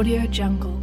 Audio Jungle.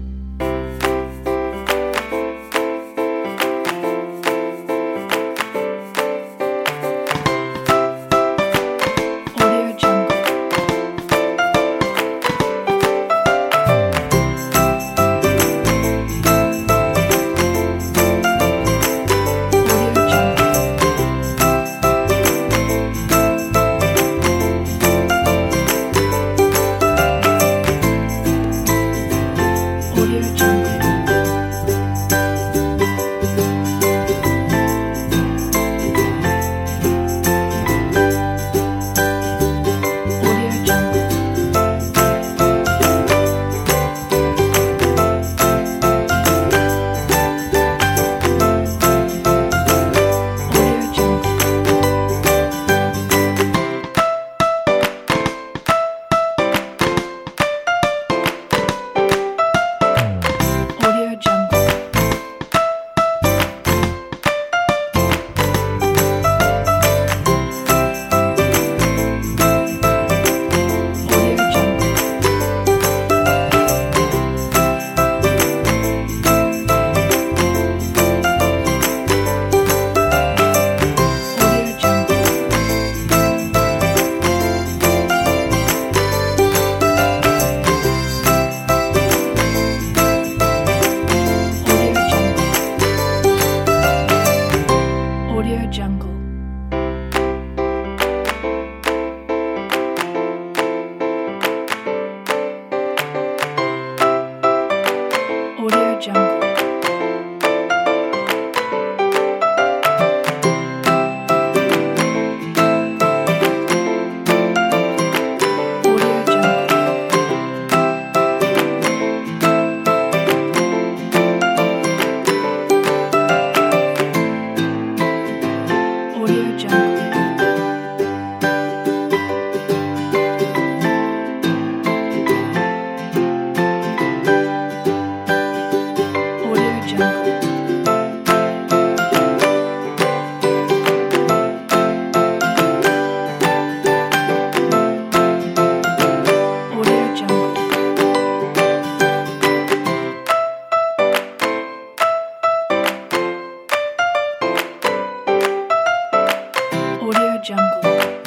Jungle.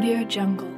Audio Jungle.